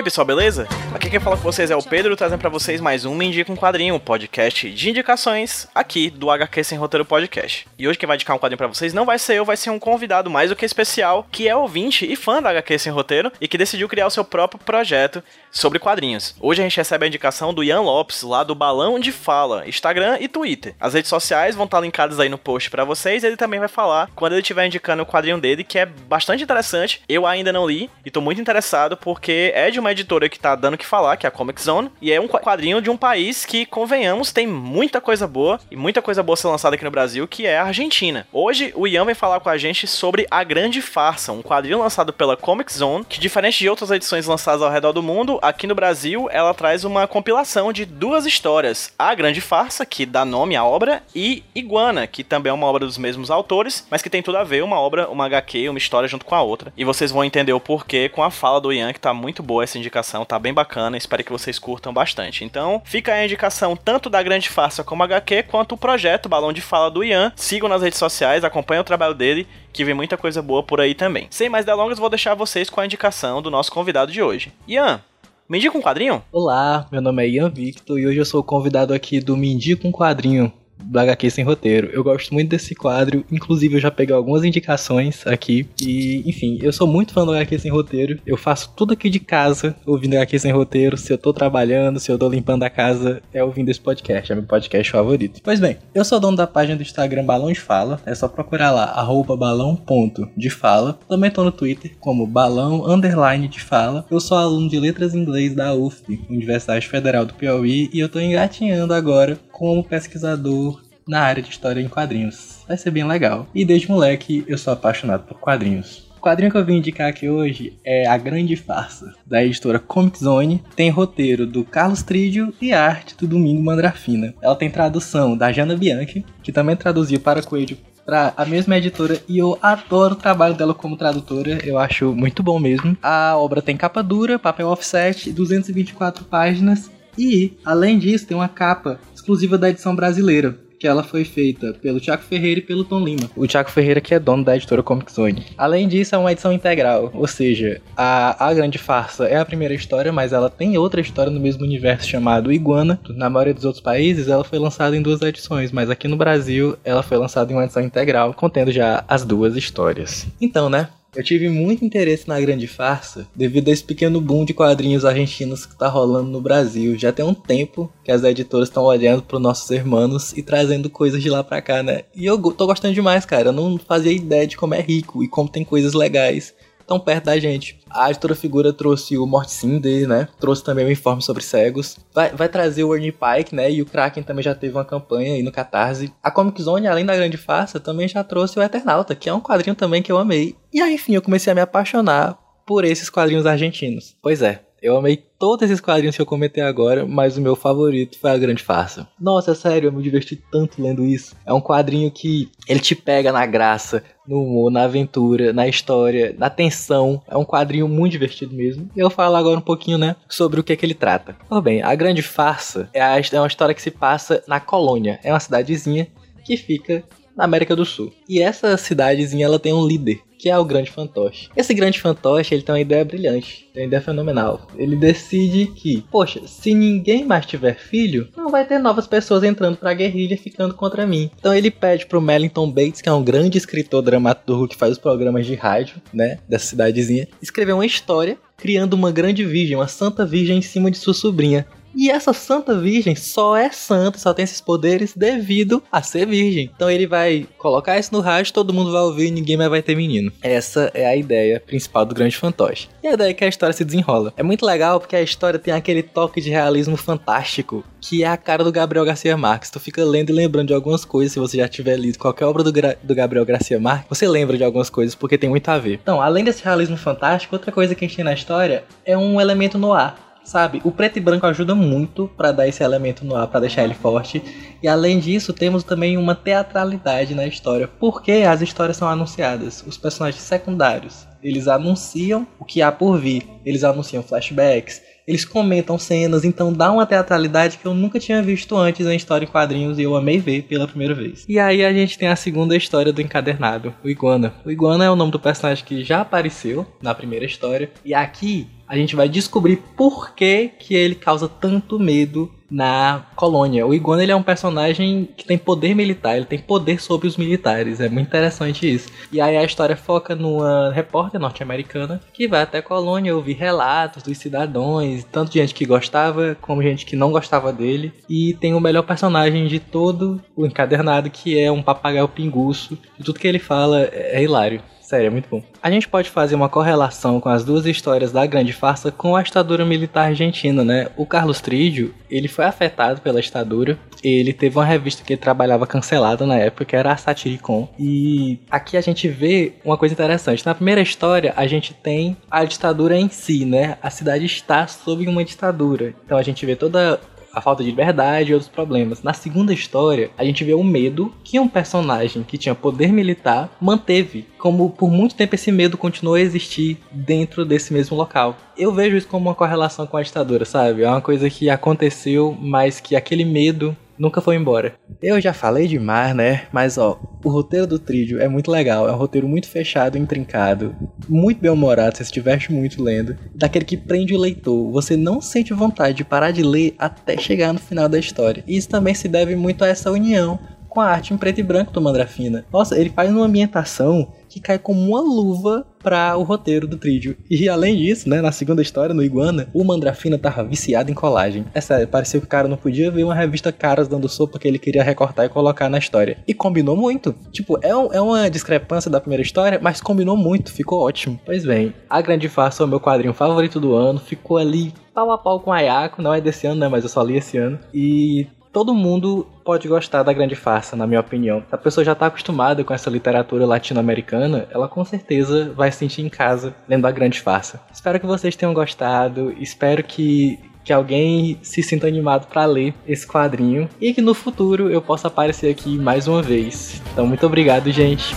Aí pessoal, beleza? Aqui quem fala com vocês é o Pedro, trazendo pra vocês mais um Me Indica um Quadrinho, um podcast de indicações aqui do HQ Sem Roteiro Podcast. E hoje quem vai indicar um quadrinho pra vocês não vai ser eu, vai ser um convidado mais do que especial, que é ouvinte e fã da HQ Sem Roteiro e que decidiu criar o seu próprio projeto sobre quadrinhos. Hoje a gente recebe a indicação do Ian Lopes, lá do Balão de Fala, Instagram e Twitter. As redes sociais vão estar linkadas aí no post pra vocês, ele também vai falar quando ele estiver indicando o quadrinho dele, que é bastante interessante. Eu ainda não li e tô muito interessado porque é de uma editora que tá dando que falar, que é a Comic Zone, e é um quadrinho de um país que, convenhamos, tem muita coisa boa e muita coisa boa ser lançada aqui no Brasil, que é a Argentina. Hoje o Ian vem falar com a gente sobre A Grande Farsa, um quadrinho lançado pela Comic Zone, que diferente de outras edições lançadas ao redor do mundo, aqui no Brasil ela traz uma compilação de duas histórias: A Grande Farsa, que dá nome à obra, e Iguana, que também é uma obra dos mesmos autores, mas que tem tudo a ver uma obra, uma HQ, uma história junto com a outra. E vocês vão entender o porquê com a fala do Ian, que tá muito boa essa indicação, tá bem bacana, espero que vocês curtam bastante. Então, fica aí a indicação tanto da Grande Farsa como HQ, quanto o projeto Balão de Fala do Ian. Sigam nas redes sociais, acompanhem o trabalho dele, que vem muita coisa boa por aí também. Sem mais delongas, vou deixar vocês com a indicação do nosso convidado de hoje. Ian, me indica um quadrinho? Olá, meu nome é Ian Victor e hoje eu sou convidado aqui do Me Indica um Quadrinho, do HQ Sem Roteiro. Eu gosto muito desse quadro, inclusive eu já peguei algumas indicações aqui. E, enfim, eu sou muito fã do HQ Sem Roteiro. Eu faço tudo aqui de casa ouvindo HQ Sem Roteiro. Se eu tô trabalhando, se eu tô limpando a casa, é ouvindo esse podcast. É meu podcast favorito. Pois bem, eu sou dono da página do Instagram Balão de Fala. É só procurar lá, arroba balão.de fala. Também tô no Twitter como balão underline de fala. Eu sou aluno de letras em inglês da UFP, Universidade Federal do Piauí, e eu tô engatinhando agora como pesquisador na área de história em quadrinhos. Vai ser bem legal. E desde moleque eu sou apaixonado por quadrinhos. O quadrinho que eu vim indicar aqui hoje é A Grande Farsa, da editora Comic Zone. Tem roteiro do Carlos Trídio e arte do Domingo Mandrafina. Ela tem tradução da Jana Bianchi, que também traduziu para Coelho para a mesma editora e eu adoro o trabalho dela como tradutora, eu acho muito bom mesmo. A obra tem capa dura, papel offset, 224 páginas e, além disso, tem uma capa exclusiva da edição brasileira, que ela foi feita pelo Tiago Ferreira e pelo Tom Lima. O Tiago Ferreira que é dono da editora Comic Zone. Além disso, é uma edição integral, ou seja, a, a Grande Farsa é a primeira história, mas ela tem outra história no mesmo universo chamado Iguana. Na maioria dos outros países, ela foi lançada em duas edições, mas aqui no Brasil, ela foi lançada em uma edição integral, contendo já as duas histórias. Então, né? Eu tive muito interesse na grande farsa devido a esse pequeno boom de quadrinhos argentinos que tá rolando no Brasil. Já tem um tempo que as editoras estão olhando para nossos irmãos e trazendo coisas de lá pra cá, né? E eu tô gostando demais, cara. Eu não fazia ideia de como é rico e como tem coisas legais tão perto da gente. A editora Figura trouxe o Morte Cinder, né? Trouxe também o informe sobre cegos. Vai, vai trazer o Ernie Pike, né? E o Kraken também já teve uma campanha aí no Catarse. A Comic Zone, além da Grande Farsa, também já trouxe o Eternauta, que é um quadrinho também que eu amei. E aí, enfim, eu comecei a me apaixonar por esses quadrinhos argentinos. Pois é, eu amei todos esses quadrinhos que eu comentei agora, mas o meu favorito foi a Grande Farsa. Nossa, sério, eu me diverti tanto lendo isso. É um quadrinho que ele te pega na graça, no humor, na aventura, na história, na tensão. É um quadrinho muito divertido mesmo. E eu falo agora um pouquinho, né, sobre o que é que ele trata. Pois bem, a Grande Farsa é, é uma história que se passa na Colônia. É uma cidadezinha que fica na América do Sul. E essa cidadezinha ela tem um líder, que é o Grande Fantoche. Esse Grande Fantoche, ele tem uma ideia brilhante, tem uma ideia fenomenal. Ele decide que, poxa, se ninguém mais tiver filho, não vai ter novas pessoas entrando pra guerrilha ficando contra mim. Então ele pede pro Mellington Bates, que é um grande escritor dramaturgo que faz os programas de rádio, né, dessa cidadezinha, escrever uma história criando uma grande virgem, uma santa virgem em cima de sua sobrinha. E essa Santa Virgem só é santa, só tem esses poderes devido a ser virgem. Então ele vai colocar isso no rádio, todo mundo vai ouvir e ninguém mais vai ter menino. Essa é a ideia principal do Grande Fantoche. E é que a história se desenrola. É muito legal porque a história tem aquele toque de realismo fantástico que é a cara do Gabriel Garcia Marques. Tu fica lendo e lembrando de algumas coisas, se você já tiver lido qualquer obra do, Gra do Gabriel Garcia Marques, você lembra de algumas coisas porque tem muito a ver. Então, além desse realismo fantástico, outra coisa que a gente tem na história é um elemento no ar sabe? O preto e branco ajuda muito para dar esse elemento no ar, para deixar ele forte. E além disso, temos também uma teatralidade na história, porque as histórias são anunciadas. Os personagens secundários, eles anunciam o que há por vir. Eles anunciam flashbacks, eles comentam cenas, então dá uma teatralidade que eu nunca tinha visto antes em história em quadrinhos e eu amei ver pela primeira vez. E aí a gente tem a segunda história do encadernado, o Iguana. O Iguana é o nome do personagem que já apareceu na primeira história, e aqui a gente vai descobrir por que, que ele causa tanto medo na colônia. O Iguana ele é um personagem que tem poder militar, ele tem poder sobre os militares, é muito interessante isso. E aí a história foca numa repórter norte-americana que vai até a colônia ouvir relatos dos cidadãos, tanto gente que gostava como gente que não gostava dele, e tem o melhor personagem de todo o encadernado que é um papagaio pinguço, e tudo que ele fala é hilário. Sério, é muito bom. A gente pode fazer uma correlação com as duas histórias da Grande Farsa com a ditadura militar argentina, né? O Carlos Trídio, ele foi afetado pela ditadura. Ele teve uma revista que ele trabalhava cancelada na época, que era a Satiricon. E aqui a gente vê uma coisa interessante. Na primeira história, a gente tem a ditadura em si, né? A cidade está sob uma ditadura. Então a gente vê toda a falta de liberdade e outros problemas. Na segunda história, a gente vê o medo que um personagem que tinha poder militar manteve. Como por muito tempo esse medo continuou a existir dentro desse mesmo local. Eu vejo isso como uma correlação com a ditadura, sabe? É uma coisa que aconteceu, mas que aquele medo nunca foi embora. Eu já falei demais, né? Mas ó, o roteiro do Trídio é muito legal. É um roteiro muito fechado, intrincado, muito bem-humorado, você se diverte muito lendo. Daquele que prende o leitor. Você não sente vontade de parar de ler até chegar no final da história. E isso também se deve muito a essa união com a arte em preto e branco do Mandrafina. Nossa, ele faz uma ambientação que cai como uma luva para o roteiro do Trídio. E além disso, né, na segunda história, no Iguana, o Mandrafina tava viciado em colagem. É sério, parecia que o cara não podia ver uma revista Caras dando sopa que ele queria recortar e colocar na história. E combinou muito. Tipo, é, um, é uma discrepância da primeira história, mas combinou muito, ficou ótimo. Pois bem, A Grande Farsa é o meu quadrinho favorito do ano, ficou ali pau a pau com Ayako, não é desse ano, né, mas eu só li esse ano. E todo mundo pode gostar da grande farsa, na minha opinião. A pessoa já está acostumada com essa literatura latino-americana, ela com certeza vai se sentir em casa lendo a grande farsa. Espero que vocês tenham gostado, espero que que alguém se sinta animado para ler esse quadrinho e que no futuro eu possa aparecer aqui mais uma vez. Então, muito obrigado, gente.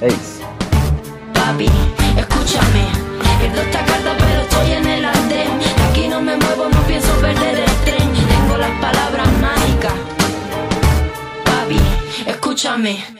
É isso. me.